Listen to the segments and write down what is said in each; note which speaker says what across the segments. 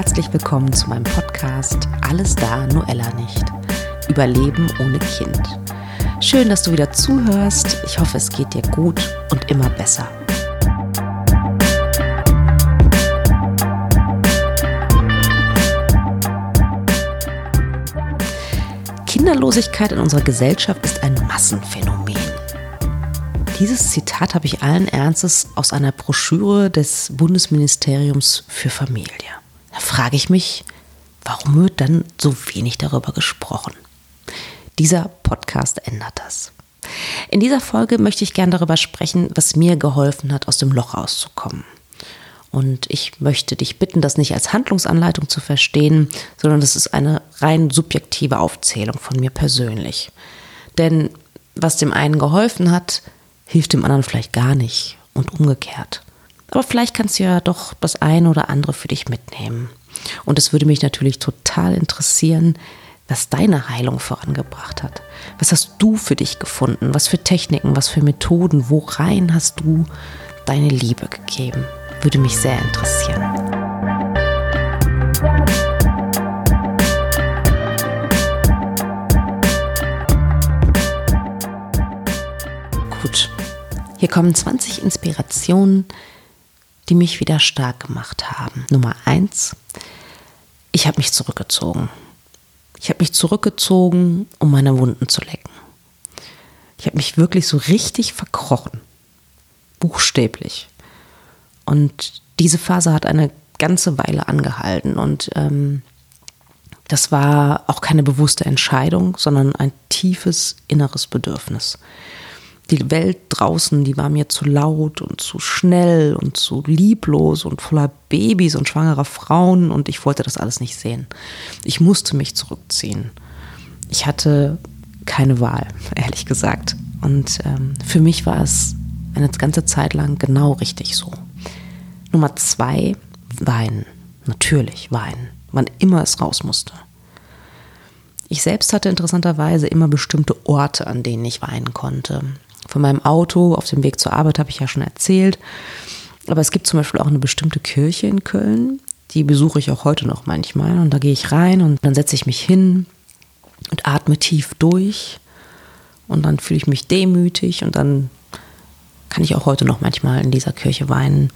Speaker 1: Herzlich willkommen zu meinem Podcast Alles da, Noella nicht. Überleben ohne Kind. Schön, dass du wieder zuhörst. Ich hoffe, es geht dir gut und immer besser. Kinderlosigkeit in unserer Gesellschaft ist ein Massenphänomen. Dieses Zitat habe ich allen Ernstes aus einer Broschüre des Bundesministeriums für Familie. Da frage ich mich, warum wird dann so wenig darüber gesprochen? Dieser Podcast ändert das. In dieser Folge möchte ich gerne darüber sprechen, was mir geholfen hat, aus dem Loch rauszukommen. Und ich möchte dich bitten, das nicht als Handlungsanleitung zu verstehen, sondern das ist eine rein subjektive Aufzählung von mir persönlich. Denn was dem einen geholfen hat, hilft dem anderen vielleicht gar nicht und umgekehrt. Aber vielleicht kannst du ja doch das eine oder andere für dich mitnehmen. Und es würde mich natürlich total interessieren, was deine Heilung vorangebracht hat. Was hast du für dich gefunden? Was für Techniken, was für Methoden? Worein hast du deine Liebe gegeben? Würde mich sehr interessieren. Gut, hier kommen 20 Inspirationen, die mich wieder stark gemacht haben. Nummer eins, ich habe mich zurückgezogen. Ich habe mich zurückgezogen, um meine Wunden zu lecken. Ich habe mich wirklich so richtig verkrochen. Buchstäblich. Und diese Phase hat eine ganze Weile angehalten. Und ähm, das war auch keine bewusste Entscheidung, sondern ein tiefes inneres Bedürfnis die Welt draußen, die war mir zu laut und zu schnell und zu lieblos und voller Babys und schwangerer Frauen und ich wollte das alles nicht sehen. Ich musste mich zurückziehen. Ich hatte keine Wahl, ehrlich gesagt. Und ähm, für mich war es eine ganze Zeit lang genau richtig so. Nummer zwei, weinen. Natürlich weinen, wann immer es raus musste. Ich selbst hatte interessanterweise immer bestimmte Orte, an denen ich weinen konnte. Von meinem Auto auf dem Weg zur Arbeit habe ich ja schon erzählt. Aber es gibt zum Beispiel auch eine bestimmte Kirche in Köln. Die besuche ich auch heute noch manchmal. Und da gehe ich rein und dann setze ich mich hin und atme tief durch. Und dann fühle ich mich demütig und dann kann ich auch heute noch manchmal in dieser Kirche weinen.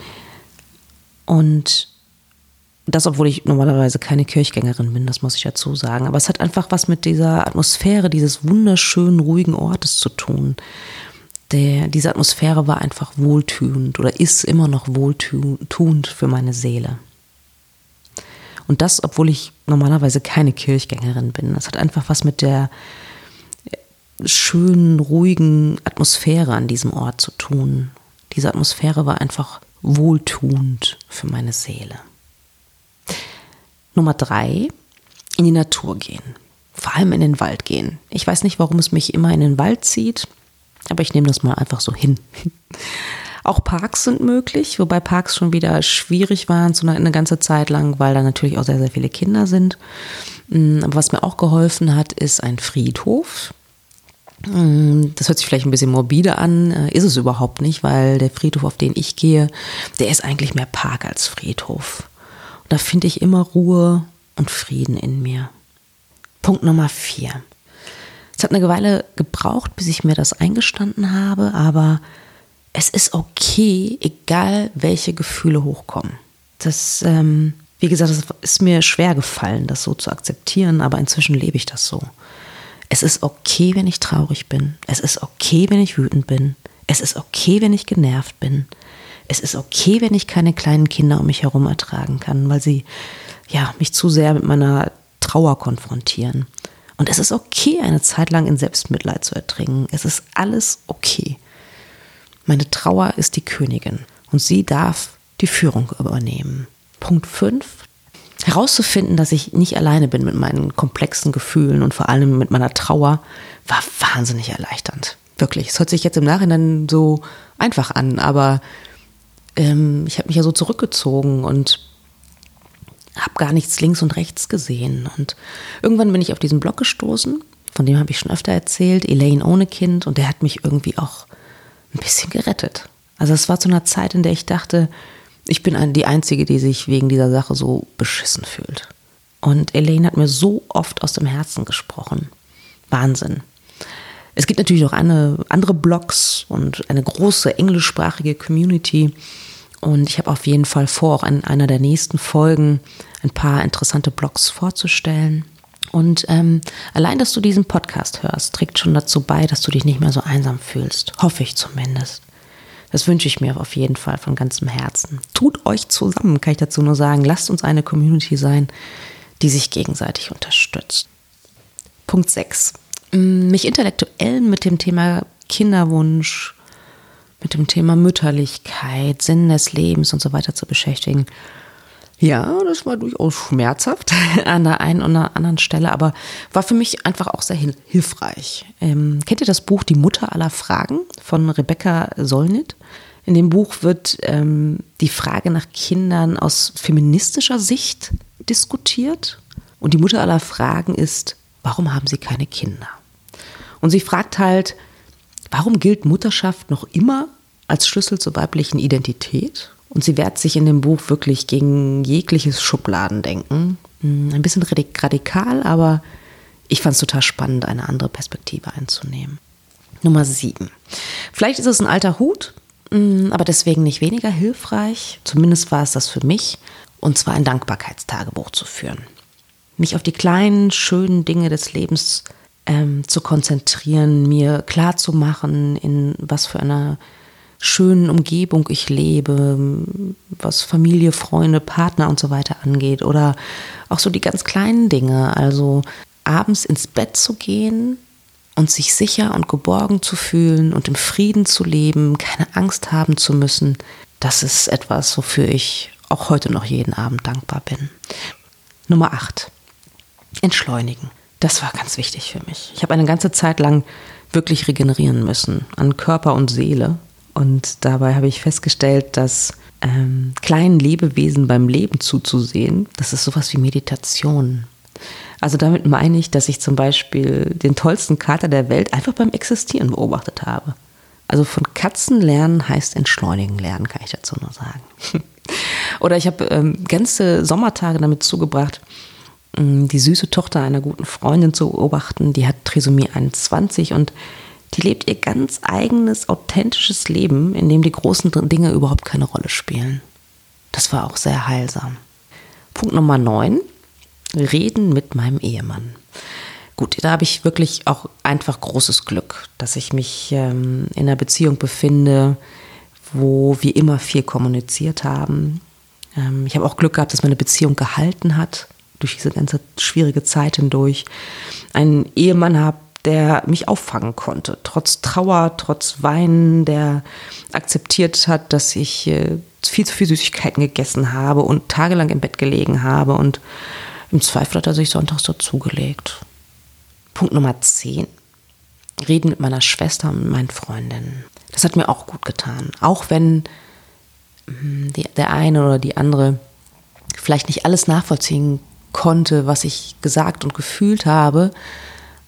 Speaker 1: Und das, obwohl ich normalerweise keine Kirchgängerin bin, das muss ich dazu sagen. Aber es hat einfach was mit dieser Atmosphäre dieses wunderschönen, ruhigen Ortes zu tun der, diese Atmosphäre war einfach wohltuend oder ist immer noch wohltuend für meine Seele. Und das, obwohl ich normalerweise keine Kirchgängerin bin. Das hat einfach was mit der schönen, ruhigen Atmosphäre an diesem Ort zu tun. Diese Atmosphäre war einfach wohltuend für meine Seele. Nummer drei, in die Natur gehen. Vor allem in den Wald gehen. Ich weiß nicht, warum es mich immer in den Wald zieht. Aber ich nehme das mal einfach so hin. Auch Parks sind möglich, wobei Parks schon wieder schwierig waren, so eine, ganze Zeit lang, weil da natürlich auch sehr, sehr viele Kinder sind. Mm, aber was mir auch geholfen hat, ist ein Friedhof. Mm, das hört sich vielleicht ein bisschen morbide an, äh, ist es überhaupt nicht, weil der Friedhof, auf den ich gehe, der ist eigentlich mehr Park als Friedhof. Und da finde ich immer Ruhe und Frieden in mir. Punkt Nummer vier. Es hat eine Weile gebraucht, bis ich mir das eingestanden habe, aber es ist okay, egal welche Gefühle hochkommen. Das, ähm, wie gesagt, es ist mir schwer gefallen, das so zu akzeptieren, aber inzwischen lebe ich das so. Es ist okay, wenn ich traurig bin. Es ist okay, wenn ich wütend bin. Es ist okay, wenn ich genervt bin. Es ist okay, wenn ich keine kleinen Kinder um mich herum ertragen kann, weil sie ja mich zu sehr mit meiner Trauer konfrontieren. Und es ist okay, eine Zeit lang in Selbstmitleid zu ertrinken. Es ist alles okay. Meine Trauer ist die Königin und sie darf die Führung übernehmen. Punkt 5. Herauszufinden, dass ich nicht alleine bin mit meinen komplexen Gefühlen und vor allem mit meiner Trauer, war wahnsinnig erleichternd. Wirklich. Es hört sich jetzt im Nachhinein so einfach an, aber ähm, ich habe mich ja so zurückgezogen und habe gar nichts links und rechts gesehen. Und irgendwann bin ich auf diesen Blog gestoßen, von dem habe ich schon öfter erzählt, Elaine ohne Kind, und der hat mich irgendwie auch ein bisschen gerettet. Also es war zu einer Zeit, in der ich dachte, Ich bin die Einzige, die sich wegen dieser Sache so beschissen fühlt. Und Elaine hat mir so oft aus dem Herzen gesprochen. Wahnsinn. Es gibt natürlich auch eine, andere Blogs und eine große englischsprachige Community. Und ich habe auf jeden Fall vor, auch in einer der nächsten Folgen ein paar interessante Blogs vorzustellen. Und ähm, allein, dass du diesen Podcast hörst, trägt schon dazu bei, dass du dich nicht mehr so einsam fühlst. Hoffe ich zumindest. Das wünsche ich mir auf jeden Fall von ganzem Herzen. Tut euch zusammen, kann ich dazu nur sagen. Lasst uns eine Community sein, die sich gegenseitig unterstützt. Punkt 6. Mich intellektuell mit dem Thema Kinderwunsch, mit dem Thema Mütterlichkeit, Sinn des Lebens und so weiter zu beschäftigen. Ja, das war durchaus schmerzhaft an der einen oder anderen Stelle, aber war für mich einfach auch sehr hilfreich. Ähm, kennt ihr das Buch Die Mutter aller Fragen von Rebecca Solnit? In dem Buch wird ähm, die Frage nach Kindern aus feministischer Sicht diskutiert. Und die Mutter aller Fragen ist, warum haben sie keine Kinder? Und sie fragt halt, warum gilt Mutterschaft noch immer als Schlüssel zur weiblichen Identität? Und sie wehrt sich in dem Buch wirklich gegen jegliches Schubladendenken. Hm, ein bisschen radikal, aber ich fand es total spannend, eine andere Perspektive einzunehmen. Nummer sieben. Vielleicht ist es ein alter Hut, Mm, aber deswegen nicht weniger hilfreich. Zumindest war es das für mich. Und zwar ein Dankbarkeitstagebuch zu führen. Mich auf die kleinen, schönen Dinge des Lebens ähm, zu konzentrieren, mir klar zu machen, in was für einer schönen Umgebung ich lebe, was Familie, Freunde, Partner und so weiter angeht. Oder auch so die ganz kleinen Dinge. Also abends ins Bett zu gehen und sich sicher und geborgen zu fühlen und im Frieden zu leben, keine Angst haben zu müssen, das ist etwas, wofür ich auch heute noch jeden Abend dankbar bin. Nummer 8. Entschleunigen. Das war ganz wichtig für mich. Ich habe eine ganze Zeit lang wirklich regenerieren müssen an Körper und Seele. Und dabei habe ich festgestellt, dass ähm, kleinen Lebewesen beim Leben zuzusehen, das ist sowas wie Meditation. Also damit meine ich, dass ich zum Beispiel den tollsten Kater der Welt einfach beim Existieren beobachtet habe. Also von Katzen lernen heißt entschleunigen lernen, kann ich dazu nur sagen. Oder ich habe ähm, ganze Sommertage damit zugebracht, ähm, die süße Tochter einer guten Freundin zu beobachten. Die hat Trisomie 21 und die lebt ihr ganz eigenes, authentisches Leben, in dem die großen Dinge überhaupt keine Rolle spielen. Das war auch sehr heilsam. Punkt Nummer 9. Reden mit meinem Ehemann. Gut, da habe ich wirklich auch einfach großes Glück, dass ich mich ähm, in einer Beziehung befinde, wo wir immer viel kommuniziert haben. Ähm, ich habe auch Glück gehabt, dass meine Beziehung gehalten hat durch diese ganze schwierige Zeit hindurch. Einen Ehemann habe, der mich auffangen konnte, trotz Trauer, trotz Weinen, der akzeptiert hat, dass ich äh, viel zu viel Süßigkeiten gegessen habe und tagelang im Bett gelegen habe und im Zweifel hat er sich sonntags dazugelegt. Punkt Nummer 10. Reden mit meiner Schwester und meinen Freundinnen. Das hat mir auch gut getan. Auch wenn hm, die, der eine oder die andere vielleicht nicht alles nachvollziehen konnte, was ich gesagt und gefühlt habe,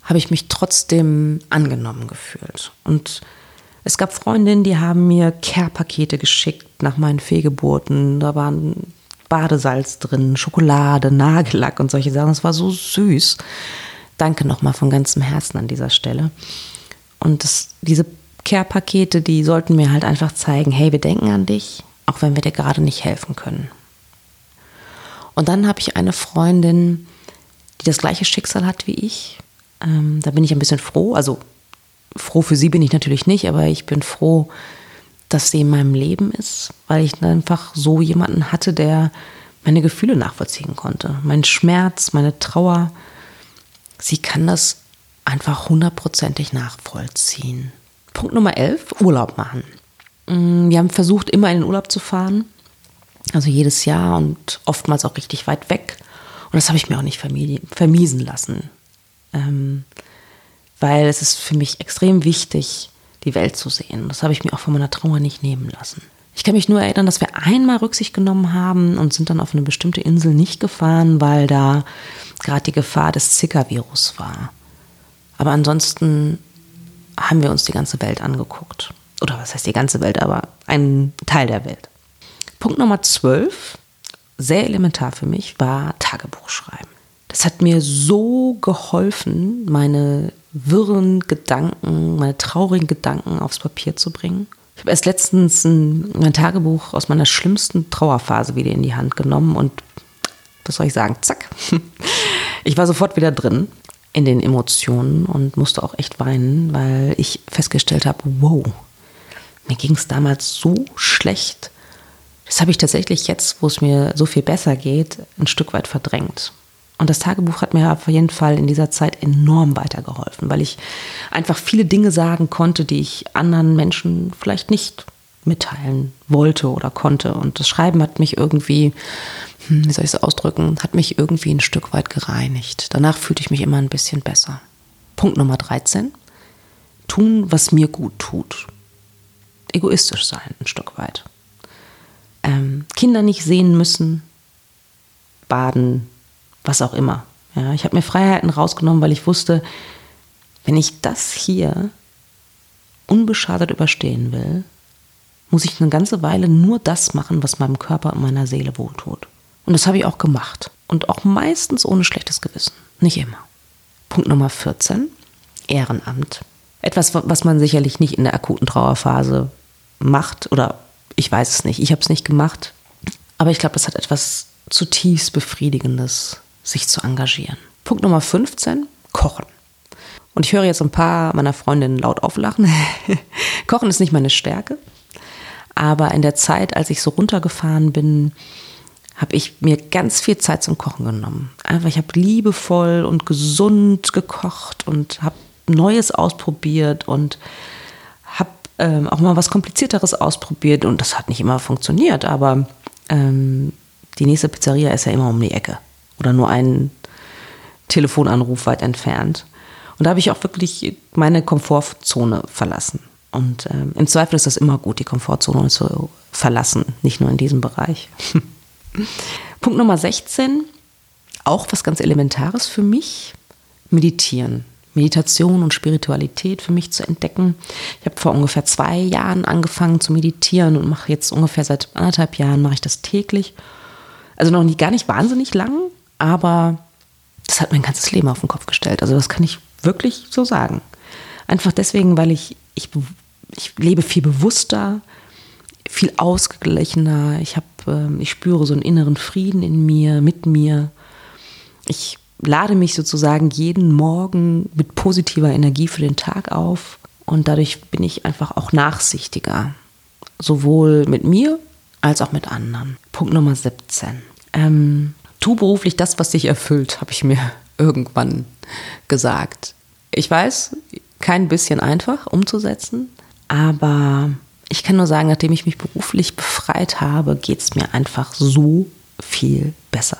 Speaker 1: habe ich mich trotzdem angenommen gefühlt. Und es gab Freundinnen, die haben mir Care-Pakete geschickt nach meinen Fehlgeburten. Da waren Badesalz drin, Schokolade, Nagellack und solche Sachen. Es war so süß. Danke nochmal von ganzem Herzen an dieser Stelle. Und das, diese Care-Pakete, die sollten mir halt einfach zeigen, hey, wir denken an dich, auch wenn wir dir gerade nicht helfen können. Und dann habe ich eine Freundin, die das gleiche Schicksal hat wie ich. Ähm, da bin ich ein bisschen froh. Also froh für sie bin ich natürlich nicht, aber ich bin froh, dass sie in meinem Leben ist, weil ich einfach so jemanden hatte, der meine Gefühle nachvollziehen konnte. Mein Schmerz, meine Trauer. Sie kann das einfach hundertprozentig nachvollziehen. Punkt Nummer 11, Urlaub machen. Mm, wir haben versucht, immer in den Urlaub zu fahren. Also jedes Jahr und oftmals auch richtig weit weg. Und das habe ich mir auch nicht vermiesen lassen. Ähm, weil es ist für mich extrem wichtig, die Welt zu sehen. Das habe ich mir auch von meiner Trauer nicht nehmen lassen. Ich kann mich nur erinnern, dass wir einmal Rücksicht genommen haben und sind dann auf eine bestimmte Insel nicht gefahren, weil da gerade die Gefahr des Zika-Virus war. Aber ansonsten haben wir uns die ganze Welt angeguckt. Oder was heißt die ganze Welt, aber einen Teil der Welt. Punkt Nummer 12, sehr elementar für mich, war Tagebuch schreiben. Das hat mir so geholfen, meine wirren Gedanken, meine traurigen Gedanken aufs Papier zu bringen. Ich habe erst letztens ein, mein Tagebuch aus meiner schlimmsten Trauerphase wieder in die Hand genommen und was soll ich sagen, zack. Ich war sofort wieder drin in den Emotionen und musste auch echt weinen, weil ich festgestellt habe, wow, mir ging es damals so schlecht. Das habe ich tatsächlich jetzt, wo es mir so viel besser geht, ein Stück weit verdrängt. Und das Tagebuch hat mir auf jeden Fall in dieser Zeit enorm weitergeholfen, weil ich einfach viele Dinge sagen konnte, die ich anderen Menschen vielleicht nicht mitteilen wollte oder konnte. Und das Schreiben hat mich irgendwie, hm, wie soll ich es ausdrücken, hat mich irgendwie ein Stück weit gereinigt. Danach fühlte ich mich immer ein bisschen besser. Punkt Nummer 13. Tun, was mir gut tut. Egoistisch sein, ein Stück weit. Ähm, Kinder nicht sehen müssen, baden, was auch immer. Ja, ich habe mir Freiheiten rausgenommen, weil ich wusste, wenn ich das hier unbeschadet überstehen will, muss ich eine ganze Weile nur das machen, was meinem Körper und meiner Seele wohltut. Und das habe ich auch gemacht. Und auch meistens ohne schlechtes Gewissen. Nicht immer. Punkt Nummer 14. Ehrenamt. Etwas, was man sicherlich nicht in der akuten Trauerphase macht. Oder ich weiß es nicht. Ich habe es nicht gemacht. Aber ich glaube, das hat etwas zutiefst Befriedigendes sich zu engagieren. Punkt Nummer 15, Kochen. Und ich höre jetzt ein paar meiner Freundinnen laut auflachen. Kochen ist nicht meine Stärke. Aber in der Zeit, als ich so runtergefahren bin, habe ich mir ganz viel Zeit zum Kochen genommen. Einfach, ich habe liebevoll und gesund gekocht und habe Neues ausprobiert und habe ähm, auch mal was Komplizierteres ausprobiert. Und das hat nicht immer funktioniert, aber ähm, die nächste Pizzeria ist ja immer um die Ecke oder nur einen Telefonanruf weit entfernt. Und da habe ich auch wirklich meine Komfortzone verlassen. Und ähm, im Zweifel ist das immer gut, die Komfortzone zu verlassen, nicht nur in diesem Bereich. Punkt Nummer 16, auch was ganz Elementares für mich, meditieren. Meditation und Spiritualität für mich zu entdecken. Ich habe vor ungefähr zwei Jahren angefangen zu meditieren und mache jetzt ungefähr seit anderthalb Jahren mache ich das täglich. Also noch nie, gar nicht wahnsinnig lang, aber das hat mein ganzes Leben auf den Kopf gestellt. Also das kann ich wirklich so sagen. Einfach deswegen, weil ich, ich, ich lebe viel bewusster, viel ausgeglichener. Ich, hab, ähm, ich spüre so einen inneren Frieden in mir, mit mir. Ich lade mich sozusagen jeden Morgen mit positiver Energie für den Tag auf und dadurch bin ich einfach auch nachsichtiger. Sowohl mit mir als auch mit anderen. Punkt Nummer 17. Ähm, tu beruflich das, was dich erfüllt, habe ich mir irgendwann gesagt. Ich weiß, kein bisschen einfach umzusetzen, aber ich kann nur sagen, nachdem ich mich beruflich befreit habe, geht es mir einfach so viel besser.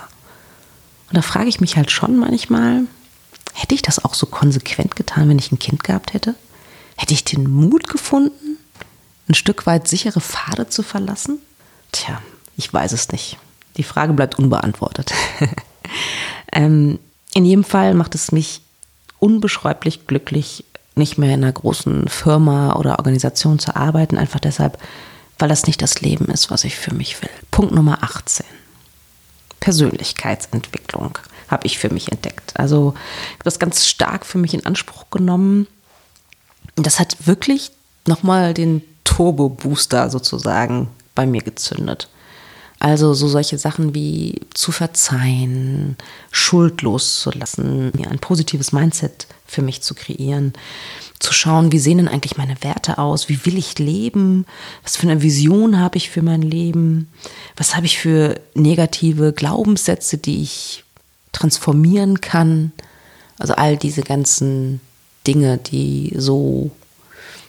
Speaker 1: Und da frage ich mich halt schon manchmal, hätte ich das auch so konsequent getan, wenn ich ein Kind gehabt hätte? Hätte ich den Mut gefunden, ein Stück weit sichere Pfade zu verlassen? Tja, ich weiß es nicht. Die Frage bleibt unbeantwortet. ähm, in jedem Fall macht es mich unbeschreiblich glücklich, nicht mehr in einer großen Firma oder Organisation zu arbeiten, einfach deshalb, weil das nicht das Leben ist, was ich für mich will. Punkt Nummer 18. Persönlichkeitsentwicklung habe ich für mich entdeckt. Also ich habe das ganz stark für mich in Anspruch genommen. Das hat wirklich nochmal den Turbo-Booster sozusagen bei mir gezündet. Also so solche Sachen wie zu verzeihen, schuldlos zu lassen, ja, ein positives Mindset für mich zu kreieren, zu schauen, wie sehen denn eigentlich meine Werte aus, wie will ich leben, was für eine Vision habe ich für mein Leben, was habe ich für negative Glaubenssätze, die ich transformieren kann. Also all diese ganzen Dinge, die so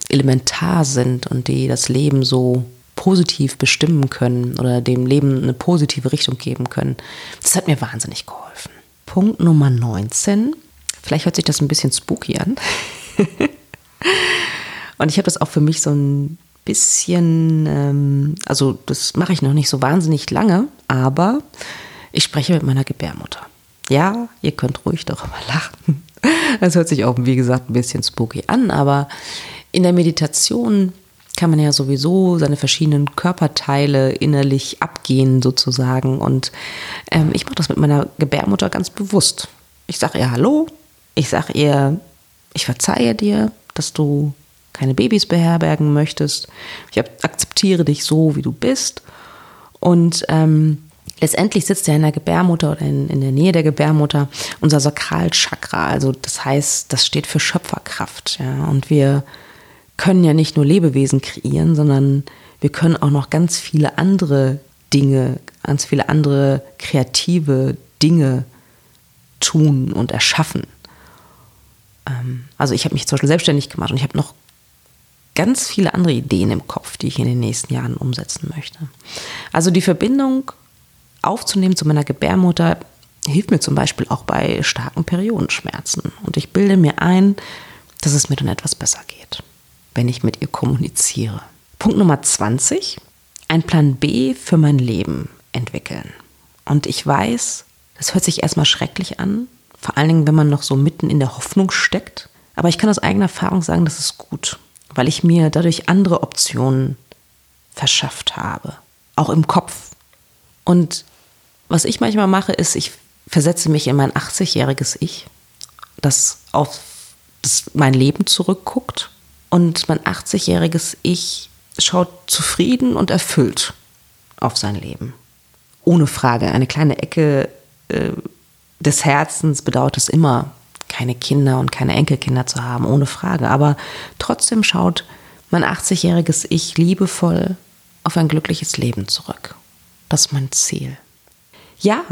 Speaker 1: elementar sind und die das Leben so positiv bestimmen können oder dem Leben eine positive Richtung geben können. Das hat mir wahnsinnig geholfen. Punkt Nummer 19. Vielleicht hört sich das ein bisschen spooky an. Und ich habe das auch für mich so ein bisschen, ähm, also das mache ich noch nicht so wahnsinnig lange, aber ich spreche mit meiner Gebärmutter. Ja, ihr könnt ruhig darüber lachen. Das hört sich auch, wie gesagt, ein bisschen spooky an, aber in der Meditation kann man ja sowieso seine verschiedenen Körperteile innerlich abgehen sozusagen. Und ähm, ich mache das mit meiner Gebärmutter ganz bewusst. Ich sage ihr Hallo, ich sage ihr, ich verzeihe dir, dass du keine Babys beherbergen möchtest. Ich akzeptiere dich so, wie du bist. Und ähm, letztendlich sitzt ja in der Gebärmutter oder in, in der Nähe der Gebärmutter unser Sakralchakra. Also das heißt, das steht für Schöpferkraft. Ja? Und wir können ja nicht nur Lebewesen kreieren, sondern wir können auch noch ganz viele andere Dinge, ganz viele andere kreative Dinge tun und erschaffen. Ähm, also ich habe mich zum Beispiel selbstständig gemacht und ich habe noch ganz viele andere Ideen im Kopf, die ich in den nächsten Jahren umsetzen möchte. Also die Verbindung aufzunehmen zu meiner Gebärmutter hilft mir zum Beispiel auch bei starken Periodenschmerzen. Und ich bilde mir ein, dass es mir dann etwas besser geht, wenn ich mit ihr kommuniziere. Punkt Nummer 20. Ein Plan B für mein Leben entwickeln. Und ich weiß, das hört sich erstmal schrecklich an, vor allen Dingen, wenn man noch so mitten in der Hoffnung steckt. Aber ich kann aus eigener Erfahrung sagen, das ist gut weil ich mir dadurch andere Optionen verschafft habe, auch im Kopf. Und was ich manchmal mache, ist, ich versetze mich in mein 80-jähriges Ich, das auf das mein Leben zurückguckt. Und mein 80-jähriges Ich schaut zufrieden und erfüllt auf sein Leben. Ohne Frage. Eine kleine Ecke äh, des Herzens bedauert es immer, keine Kinder und keine Enkelkinder zu haben, ohne Frage. Aber trotzdem schaut mein 80-jähriges Ich liebevoll auf ein glückliches Leben zurück. Das ist mein Ziel. Ja,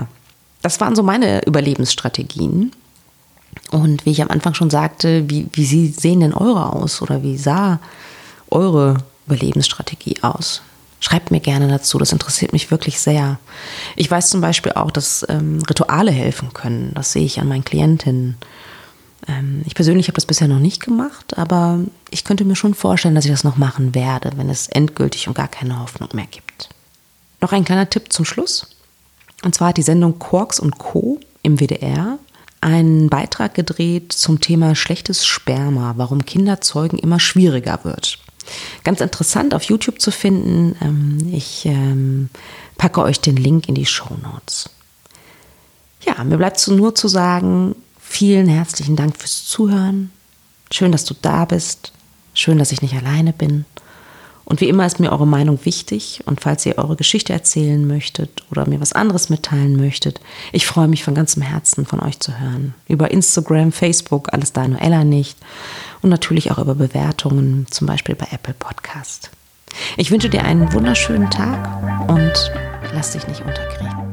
Speaker 1: das waren so meine Überlebensstrategien. Und wie ich am Anfang schon sagte, wie, wie sehen denn eure aus oder wie sah eure Überlebensstrategie aus? Schreibt mir gerne dazu, das interessiert mich wirklich sehr. Ich weiß zum Beispiel auch, dass ähm, Rituale helfen können. Das sehe ich an meinen Klientinnen. Ähm, ich persönlich habe das bisher noch nicht gemacht, aber ich könnte mir schon vorstellen, dass ich das noch machen werde, wenn es endgültig und gar keine Hoffnung mehr gibt. Noch ein kleiner Tipp zum Schluss. Und zwar hat die Sendung Quarks und Co. im WDR einen Beitrag gedreht zum Thema schlechtes Sperma, warum Kinderzeugen immer schwieriger wird. Ganz interessant auf YouTube zu finden. Ähm, ich ähm, packe euch den Link in die Show Notes. Ja, mir bleibt nur zu sagen, Vielen herzlichen Dank fürs Zuhören. Schön, dass du da bist. Schön, dass ich nicht alleine bin. Und wie immer ist mir eure Meinung wichtig. Und falls ihr eure Geschichte erzählen möchtet oder mir was anderes mitteilen möchtet, ich freue mich von ganzem Herzen von euch zu hören. Über Instagram, Facebook, alles da nur nicht. Und natürlich auch über Bewertungen, zum Beispiel bei Apple Podcast. Ich wünsche dir einen wunderschönen Tag und lass dich nicht unterkriegen.